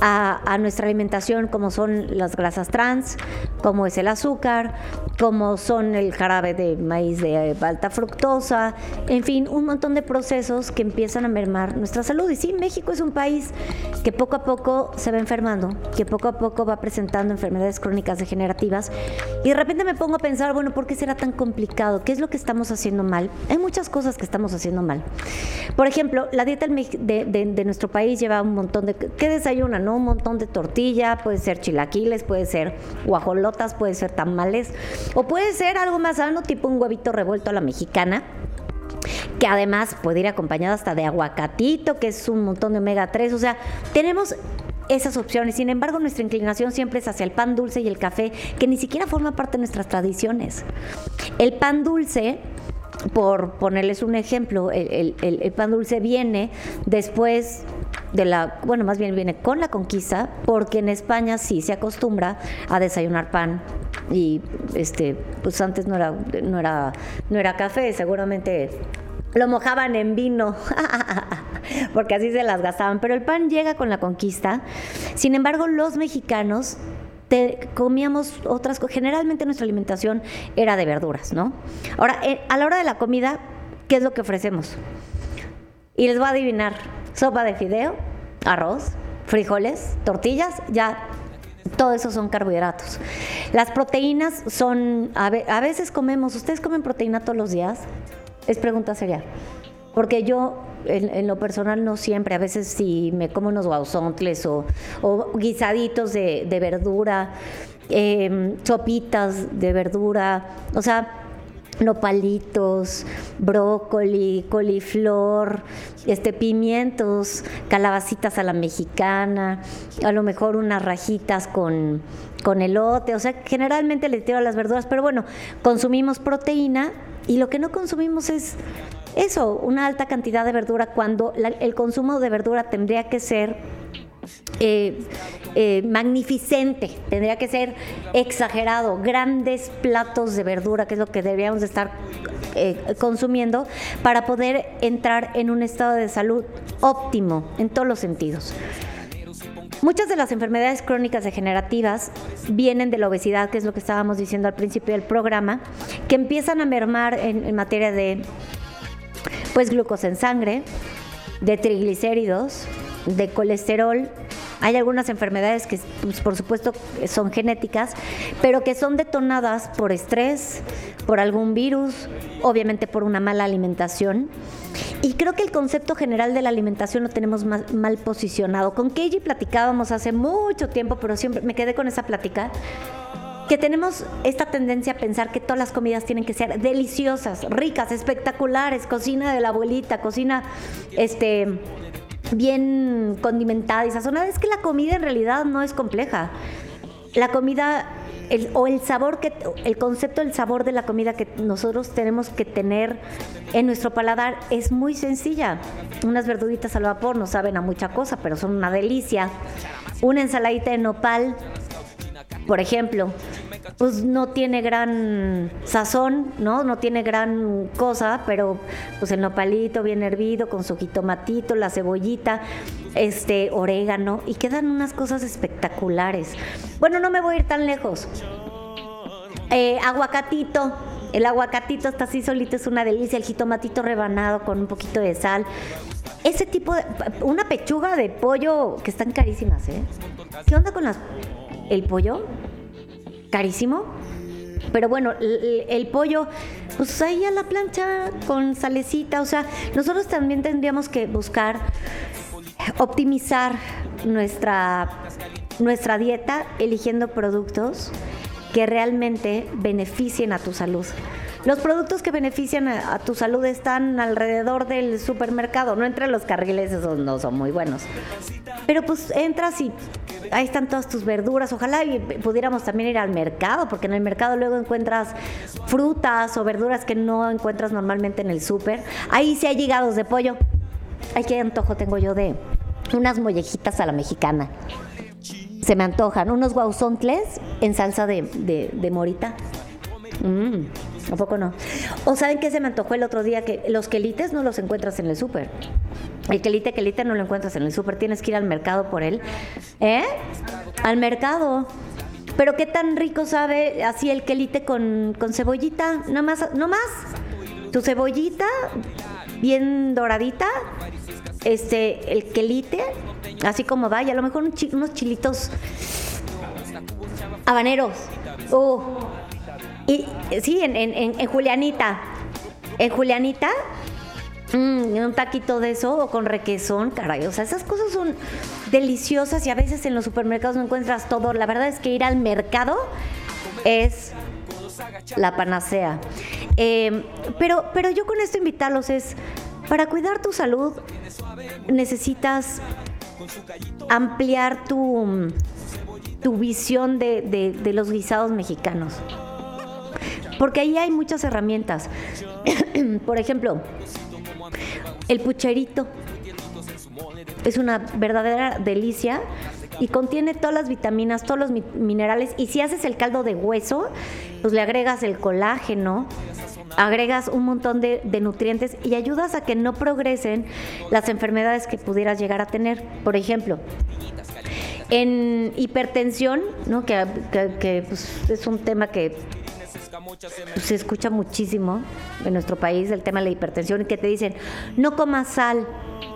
a, nuestra alimentación, como son las grasas trans, como es el azúcar, como son el jarabe de maíz de alta fructosa, en fin, un montón de procesos que empiezan a mermar nuestra salud. Y sí, México es un país que poco a poco se va enfermando, que poco a poco va presentando enfermedades crónicas degenerativas. Y de repente me pongo a pensar, bueno, ¿por qué será tan complicado? ¿Qué es lo que estamos haciendo mal? Hay muchas cosas que estamos haciendo mal. Por ejemplo, la dieta de, de nuestro país lleva un montón de... ¿Qué desayuna? ¿No? Un montón de tortilla, puede ser chilaquiles, puede ser guajolotas, puede ser tamales, o puede ser algo más sano, tipo un huevito revuelto a la mexicana que además puede ir acompañado hasta de aguacatito, que es un montón de omega 3, o sea, tenemos esas opciones. Sin embargo, nuestra inclinación siempre es hacia el pan dulce y el café, que ni siquiera forma parte de nuestras tradiciones. El pan dulce por ponerles un ejemplo, el, pan dulce viene después de la, bueno, más bien viene con la conquista, porque en España sí se acostumbra a desayunar pan y este, pues antes no era, no era, no era café, seguramente lo mojaban en vino, porque así se las gastaban, pero el pan llega con la conquista. Sin embargo, los mexicanos comíamos otras cosas. Generalmente nuestra alimentación era de verduras, ¿no? Ahora, eh, a la hora de la comida, ¿qué es lo que ofrecemos? Y les voy a adivinar, sopa de fideo, arroz, frijoles, tortillas, ya todo eso son carbohidratos. Las proteínas son, a, veces comemos, ¿ustedes comen proteína todos los días? Es pregunta seria. Porque yo en, lo personal no siempre, a veces si me como unos guauzontles o, guisaditos de, verdura, eh, sopitas de verdura, o sea, nopalitos, brócoli, coliflor, este, pimientos, calabacitas a la mexicana, a lo mejor unas rajitas con, con elote, o sea, generalmente le tiro a las verduras, pero bueno, consumimos proteína y lo que no consumimos es eso, una alta cantidad de verdura cuando el consumo de verdura tendría que ser eh, eh, magnificente, tendría que ser exagerado, grandes platos de verdura, que es lo que deberíamos de estar eh, consumiendo para poder entrar en un estado de salud óptimo en todos los sentidos. Muchas de las enfermedades crónicas degenerativas vienen de la obesidad, que es lo que estábamos diciendo al principio del programa, que empiezan a mermar en materia de pues glucosa en sangre, de triglicéridos, de colesterol. Hay algunas enfermedades que, pues, por supuesto, son genéticas, pero que son detonadas por estrés, por algún virus, obviamente por una mala alimentación. Y creo que el concepto general de la alimentación lo tenemos mal, mal posicionado. Con Keiji platicábamos hace mucho tiempo, pero siempre me quedé con esa plática que tenemos esta tendencia a pensar que todas las comidas tienen que ser deliciosas, ricas, espectaculares, cocina de la abuelita, cocina este bien condimentada y sazonada. Es que la comida en realidad no es compleja. La comida el- o el sabor que el concepto del sabor de la comida que nosotros tenemos que tener en nuestro paladar es muy sencilla. Unas verduritas al vapor no saben a mucha cosa, pero son una delicia. Una ensaladita de nopal, por ejemplo, pues no tiene gran sazón, ¿no? No tiene gran cosa, pero pues el nopalito bien hervido con su jitomatito, la cebollita, este orégano y quedan unas cosas espectaculares. Bueno, no me voy a ir tan lejos. Eh, aguacatito. El aguacatito está así solito, es una delicia. El jitomatito rebanado con un poquito de sal. Ese tipo de. Una pechuga de pollo que están carísimas, ¿eh? ¿Qué onda con las, el pollo? Carísimo. Pero bueno, el, pollo, pues ahí a la plancha con salecita. O sea, nosotros también tendríamos que buscar optimizar nuestra, nuestra dieta eligiendo productos que realmente beneficien a tu salud. Los productos que benefician a, tu salud están alrededor del supermercado, no entre los carriles, esos no son muy buenos. Pero pues entras y ahí están todas tus verduras. Ojalá y pudiéramos también ir al mercado, porque en el mercado luego encuentras frutas o verduras que no encuentras normalmente en el súper. Ahí sí hay hígados de pollo. Ay, qué antojo tengo yo de unas mollejitas a la mexicana. Se me antojan. Unos guauzontles en salsa de, de- de morita. Mmm, ¿A poco no? ¿O saben qué se me antojó el otro día? Que los quelites no los encuentras en el súper. El quelite, quelite no lo encuentras en el súper. Tienes que ir al mercado por él. ¿Eh? Al mercado. Pero qué tan rico sabe así el quelite con, con cebollita. No más, no más. Tu cebollita bien doradita. Este, el quelite, así como va, y a lo mejor unos chilitos habaneros. Uh. Y sí, en, en- en- Julianita. En Julianita, mm, un taquito de eso o con requesón, caray. O sea, esas cosas son deliciosas y a veces en los supermercados no encuentras todo. La verdad es que ir al mercado es la panacea. Eh, pero, pero yo con esto invitarlos es, para cuidar tu salud necesitas ampliar tu, tu visión de- de los guisados mexicanos. Porque ahí hay muchas herramientas. Por ejemplo, el pucherito es una verdadera delicia y contiene todas las vitaminas, todos los mi- minerales. Y si haces el caldo de hueso, pues le agregas el colágeno, agregas un montón de, nutrientes y ayudas a que no progresen las enfermedades que pudieras llegar a tener. Por ejemplo, en hipertensión, ¿no? que, que- pues, es un tema que se escucha muchísimo en nuestro país, el tema de la hipertensión, y que te dicen, no comas sal.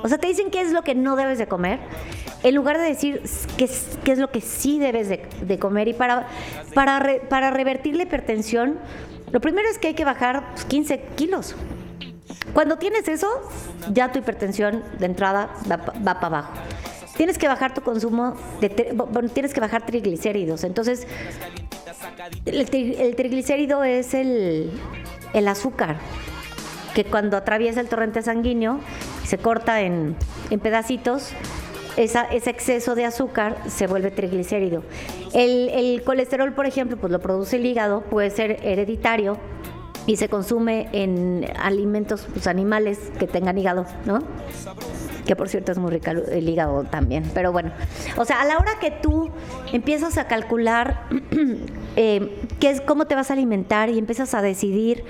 O sea, te dicen qué es lo que no debes de comer, en lugar de decir qué es, qué es lo que sí debes de, de comer. Y para, para, re- para revertir la hipertensión, lo primero es que hay que bajar pues, 15 kilos. Cuando tienes eso, ya tu hipertensión de entrada va, va para abajo. Tienes que bajar tu consumo de tienes que bajar triglicéridos. Entonces, el, tri- el triglicérido es el, el azúcar que cuando atraviesa el torrente sanguíneo se corta en, en pedacitos. Ese exceso de azúcar se vuelve triglicérido. El, el colesterol, por ejemplo, pues lo produce el hígado, puede ser hereditario y se consume en alimentos pues, animales que tengan hígado, ¿no? Que por cierto es muy rico el hígado también. Pero bueno, o sea, a la hora que tú empiezas a calcular eh, qué es, cómo te vas a alimentar y empiezas a decidir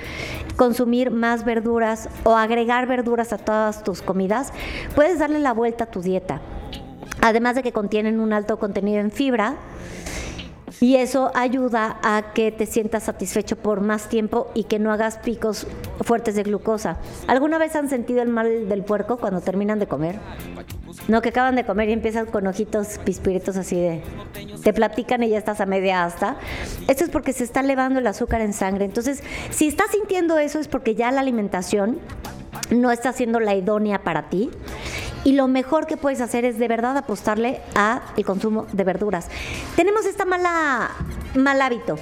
consumir más verduras o agregar verduras a todas tus comidas, puedes darle la vuelta a tu dieta. Además de que contienen un alto contenido en fibra, y eso ayuda a que te sientas satisfecho por más tiempo y que no hagas picos fuertes de glucosa. ¿Alguna vez han sentido el mal del puerco cuando terminan de comer? No, que acaban de comer y empiezan con ojitos pispiritos así de... Te platican y ya estás a media asta. Esto es porque se está elevando el azúcar en sangre. Entonces, si estás sintiendo eso es porque ya la alimentación no está siendo la idónea para ti. Y lo mejor que puedes hacer es de verdad apostarle a el consumo de verduras. Tenemos esta mala mal hábito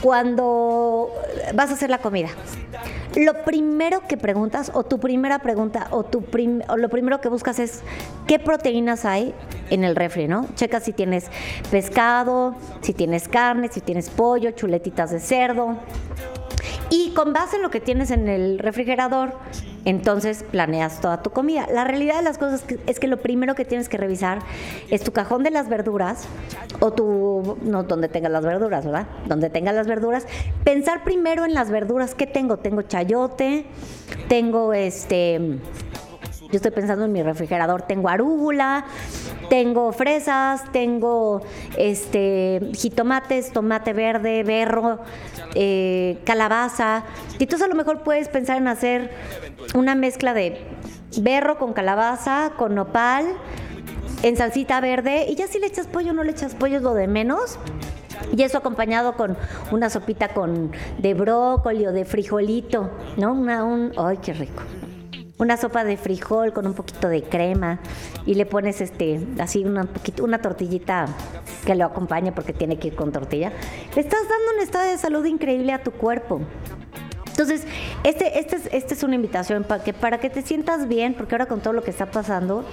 cuando vas a hacer la comida. lo primero que preguntas o tu primera pregunta o, tu prim- o lo primero que buscas es qué proteínas hay en el refri, ¿no? Checa si tienes pescado, si tienes carne, si tienes pollo, chuletitas de cerdo. Y con base en lo que tienes en el refrigerador, entonces planeas toda tu comida. La realidad de las cosas es que lo primero que tienes que revisar es tu cajón de las verduras o tu no donde tengas las verduras, ¿verdad? Donde tengas las verduras, pensar primero en las verduras que tengo. Tengo chayote, tengo este yo estoy pensando en mi refrigerador, tengo arúgula, tengo fresas, tengo este jitomates, tomate verde, berro, eh, calabaza. Y entonces a lo mejor puedes pensar en hacer una mezcla de berro con calabaza, con nopal, en salsita verde. Y ya si le echas pollo o no le echas pollo es lo de menos. Y eso acompañado con una sopita con de brócoli o de frijolito, ¿no? Un, ¡Ay, qué rico! Una sopa de frijol con un poquito de crema y le pones este así una poquito, una tortillita que lo acompañe porque tiene que ir con tortilla. Le estás dando un estado de salud increíble a tu cuerpo. Entonces, este, este, es, este es una invitación para que, para que te sientas bien, porque ahora con todo lo que está pasando,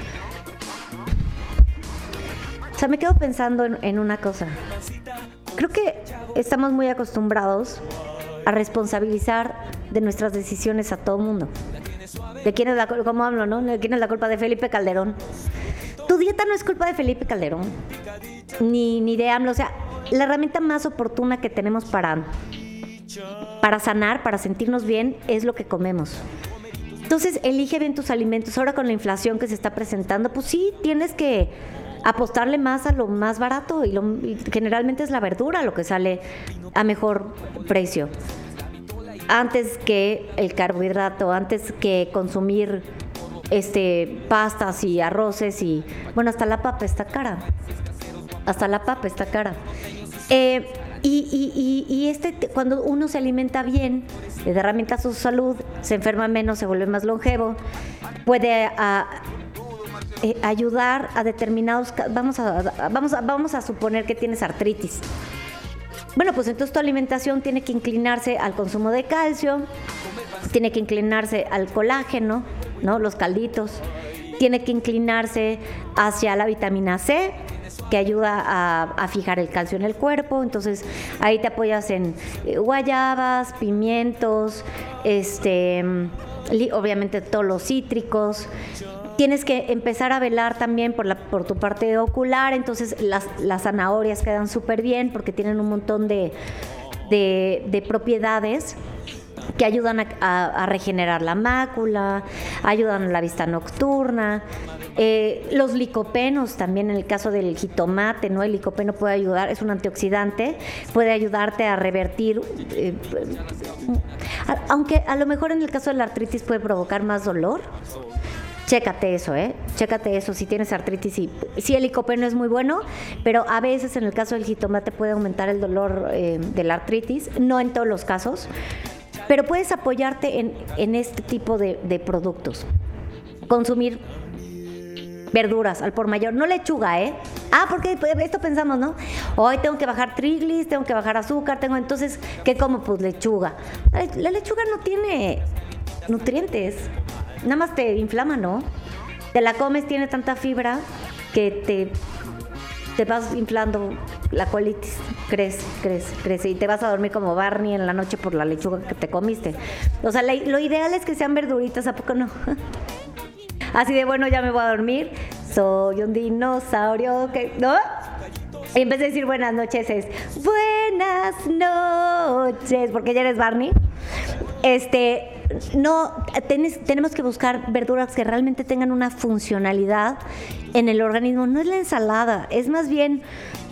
o sea, me quedo pensando en, en una cosa. Creo que estamos muy acostumbrados a responsabilizar de nuestras decisiones a todo mundo. ¿De quién es la? ¿Cómo hablo, no? ¿De quién es la culpa? De Felipe Calderón. Tu dieta no es culpa de Felipe Calderón, ni, ni de AMLO. O sea, la herramienta más oportuna que tenemos para, para sanar, para sentirnos bien, es lo que comemos. Entonces, elige bien tus alimentos. Ahora con la inflación que se está presentando, pues sí, tienes que apostarle más a lo más barato y, lo, y generalmente es la verdura lo que sale a mejor precio. Antes que el carbohidrato, antes que consumir este pastas y arroces y bueno, hasta la papa está cara. Hasta la papa está cara. Eh, y, y, y, y este, cuando uno se alimenta bien, le da herramientas a su salud, se enferma menos, se vuelve más longevo, puede a, eh, ayudar a determinados vamos a- vamos a vamos a suponer que tienes artritis. Bueno, pues entonces tu alimentación tiene que inclinarse al consumo de calcio, tiene que inclinarse al colágeno, ¿no? Los calditos, tiene que inclinarse hacia la vitamina C, que ayuda a, fijar el calcio en el cuerpo. Entonces ahí te apoyas en eh, guayabas, pimientos, este, mm, obviamente todos los cítricos. Tienes que empezar a velar también por, la, por tu parte ocular, entonces las, las zanahorias quedan súper bien porque tienen un montón de, de- de propiedades que ayudan a, a- regenerar la mácula, ayudan a la vista nocturna. Eh, los licopenos también en el caso del jitomate, ¿no? El licopeno puede ayudar, es un antioxidante, puede ayudarte a revertir, eh, aunque a lo mejor en el caso de la artritis puede provocar más dolor. Chécate eso, ¿eh? Chécate eso si tienes artritis. Y, sí, el licopeno es muy bueno, pero a veces en el caso del jitomate puede aumentar el dolor eh, de la artritis, no en todos los casos, pero puedes apoyarte en, en este tipo de, de productos. Consumir verduras al por mayor, no lechuga, ¿eh? Ah, porque esto pensamos, ¿no? Hoy tengo que bajar triglis, tengo que bajar azúcar, tengo entonces, ¿qué como? Pues lechuga. La lechuga no tiene nutrientes, nada más te inflama, ¿no? Te la comes, tiene tanta fibra que te, te vas inflando la colitis, crece, crece, crece y te vas a dormir como Barney en la noche por la lechuga que te comiste. O sea, lo ideal es que sean verduritas, ¿a poco no? Así de bueno, ya me voy a dormir. Soy un dinosaurio que. ¿No? Y en vez de decir buenas noches es buenas noches, porque ya eres Barney. Este, no, tenes- tenemos que buscar verduras que realmente tengan una funcionalidad en el organismo. No es la ensalada, es más bien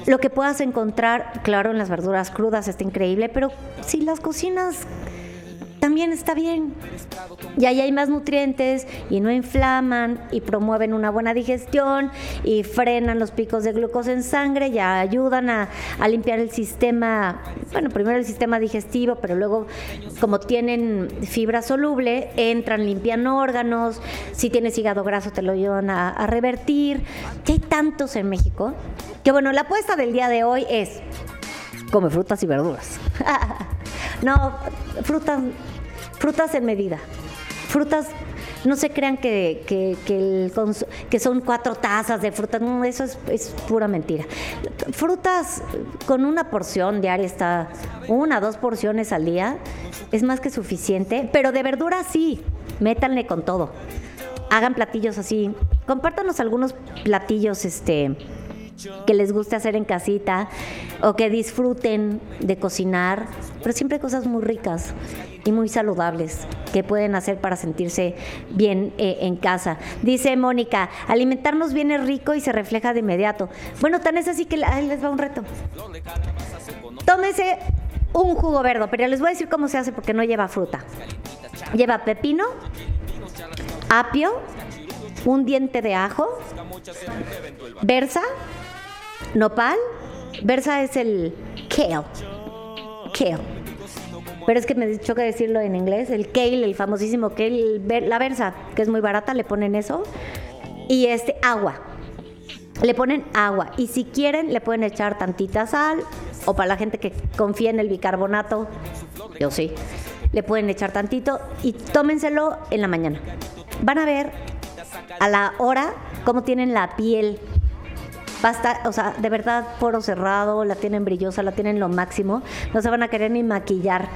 lo que puedas encontrar, claro, en las verduras crudas está increíble, pero si las cocinas también está bien. Y ahí hay más nutrientes y no inflaman y promueven una buena digestión y frenan los picos de glucosa en sangre y ayudan a, a limpiar el sistema, bueno, primero el sistema digestivo, pero luego como tienen fibra soluble, entran, limpian órganos, si tienes hígado graso te lo ayudan a, a revertir. Y hay tantos en México que bueno, la apuesta del día de hoy es come frutas y verduras. no, frutas Frutas en medida. Frutas, no se crean que, que, son cuatro tazas de frutas, no, eso es, pura mentira. Frutas con una porción diaria está, una, dos porciones al día, es más que suficiente, pero de verduras sí, métanle con todo. Hagan platillos así, compártanos algunos platillos, este que les guste hacer en casita o que disfruten de cocinar, pero siempre cosas muy ricas y muy saludables que pueden hacer para sentirse bien eh, en casa. Dice Mónica, alimentarnos bien es rico y se refleja de inmediato. Bueno, tan es así que les va un reto. Tómese un jugo verde, pero les voy a decir cómo se hace porque no lleva fruta. Lleva pepino, apio, un diente de ajo, berza, nopal. Berza es el kale. Kale. Pero es que me choca decirlo en inglés. El kale, el famosísimo kale, la berza, que es muy barata, le ponen eso. Y este, agua. Le ponen agua. Y si quieren, le pueden echar tantita sal. O para la gente que confía en el bicarbonato, yo sí. Le pueden echar tantito y tómenselo en la mañana. Van a ver a la hora cómo tienen la piel. Basta, o sea, de verdad, poro cerrado, la tienen brillosa, la tienen lo máximo. No se van a querer ni maquillar.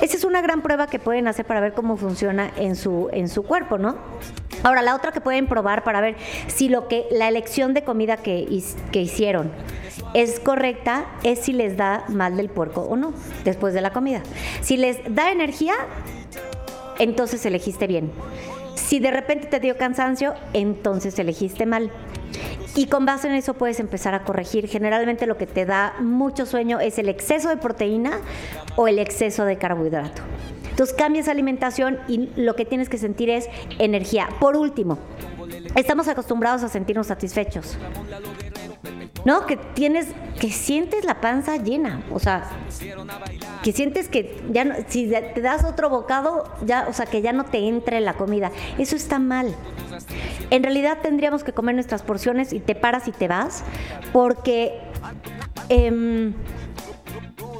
Esa es una gran prueba que pueden hacer para ver cómo funciona en su, en su cuerpo, ¿no? Ahora, la otra que pueden probar para ver si lo que la elección de comida que, que hicieron es correcta es si les da mal del puerco o no después de la comida. Si les da energía, entonces elegiste bien. Si de repente te dio cansancio, entonces elegiste mal. Y con base en eso puedes empezar a corregir. Generalmente lo que te da mucho sueño es el exceso de proteína o el exceso de carbohidrato. Entonces cambias alimentación y lo que tienes que sentir es energía. Por último, estamos acostumbrados a sentirnos satisfechos. ¿No? Que tienes, que sientes la panza llena. O sea, que sientes que ya no, si te das otro bocado, ya, o sea, que ya no te entre la comida. Eso está mal. En realidad tendríamos que comer nuestras porciones y te paras y te vas, porque em,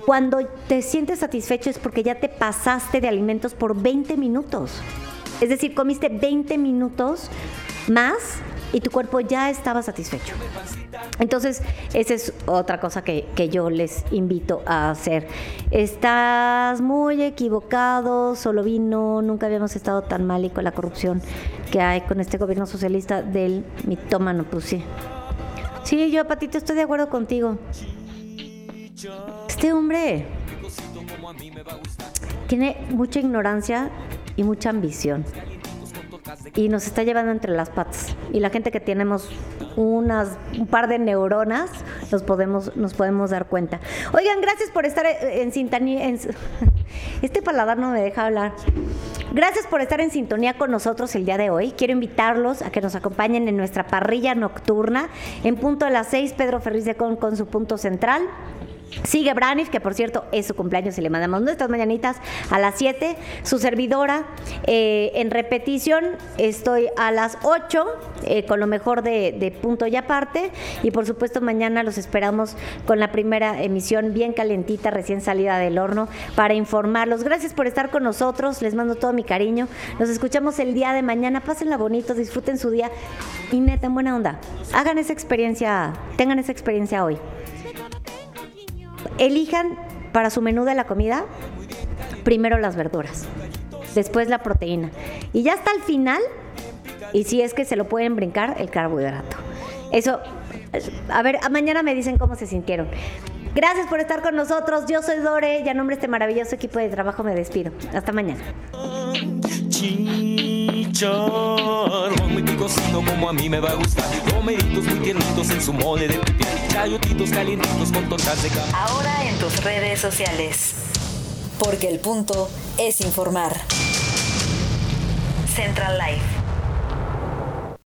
cuando te sientes satisfecho es porque ya te pasaste de alimentos por 20 minutos. Es decir, comiste 20 minutos más y tu cuerpo ya estaba satisfecho. Entonces, esa es otra cosa que, que yo les invito a hacer. Estás muy equivocado, solo vino, nunca habíamos estado tan mal y con la corrupción que hay con este gobierno socialista del mitómano, pues sí. Sí, yo, Patito, estoy de acuerdo contigo. Este hombre tiene mucha ignorancia y mucha ambición. Y nos está llevando entre las patas. Y la gente que tenemos unas, un par de neuronas, nos podemos, nos podemos dar cuenta. Oigan, gracias por estar en sintonía. este paladar no me deja hablar. Gracias por estar en sintonía con nosotros el día de hoy. Quiero invitarlos a que nos acompañen en nuestra parrilla nocturna en punto de las 6, Pedro Ferriz de Con con su punto central. Sigue Branif, que por cierto es su cumpleaños y le mandamos nuestras mañanitas a las 7. Su servidora eh, en repetición estoy a las 8 eh, con lo mejor de, de punto y aparte. Y por supuesto mañana los esperamos con la primera emisión bien calentita, recién salida del horno, para informarlos. Gracias por estar con nosotros, les mando todo mi cariño. Nos escuchamos el día de mañana. Pásenla bonito, disfruten su día y neta, en buena onda. Hagan esa experiencia, tengan esa experiencia hoy elijan para su menú de la comida primero las verduras, después la proteína y ya hasta el final, y si es que se lo pueden brincar, el carbohidrato. Eso, a ver, mañana me dicen cómo se sintieron. Gracias por estar con nosotros. Yo soy Dore y a nombre de este maravilloso equipo de trabajo me despido. Hasta mañana. Chicharrón muy picosito como a mí me va a gustar. Romeritos muy tiernitos en su mole de pipián. Chayotitos calientitos con tortas de cama. Ahora en tus redes sociales. Porque el punto es informar. Central Life.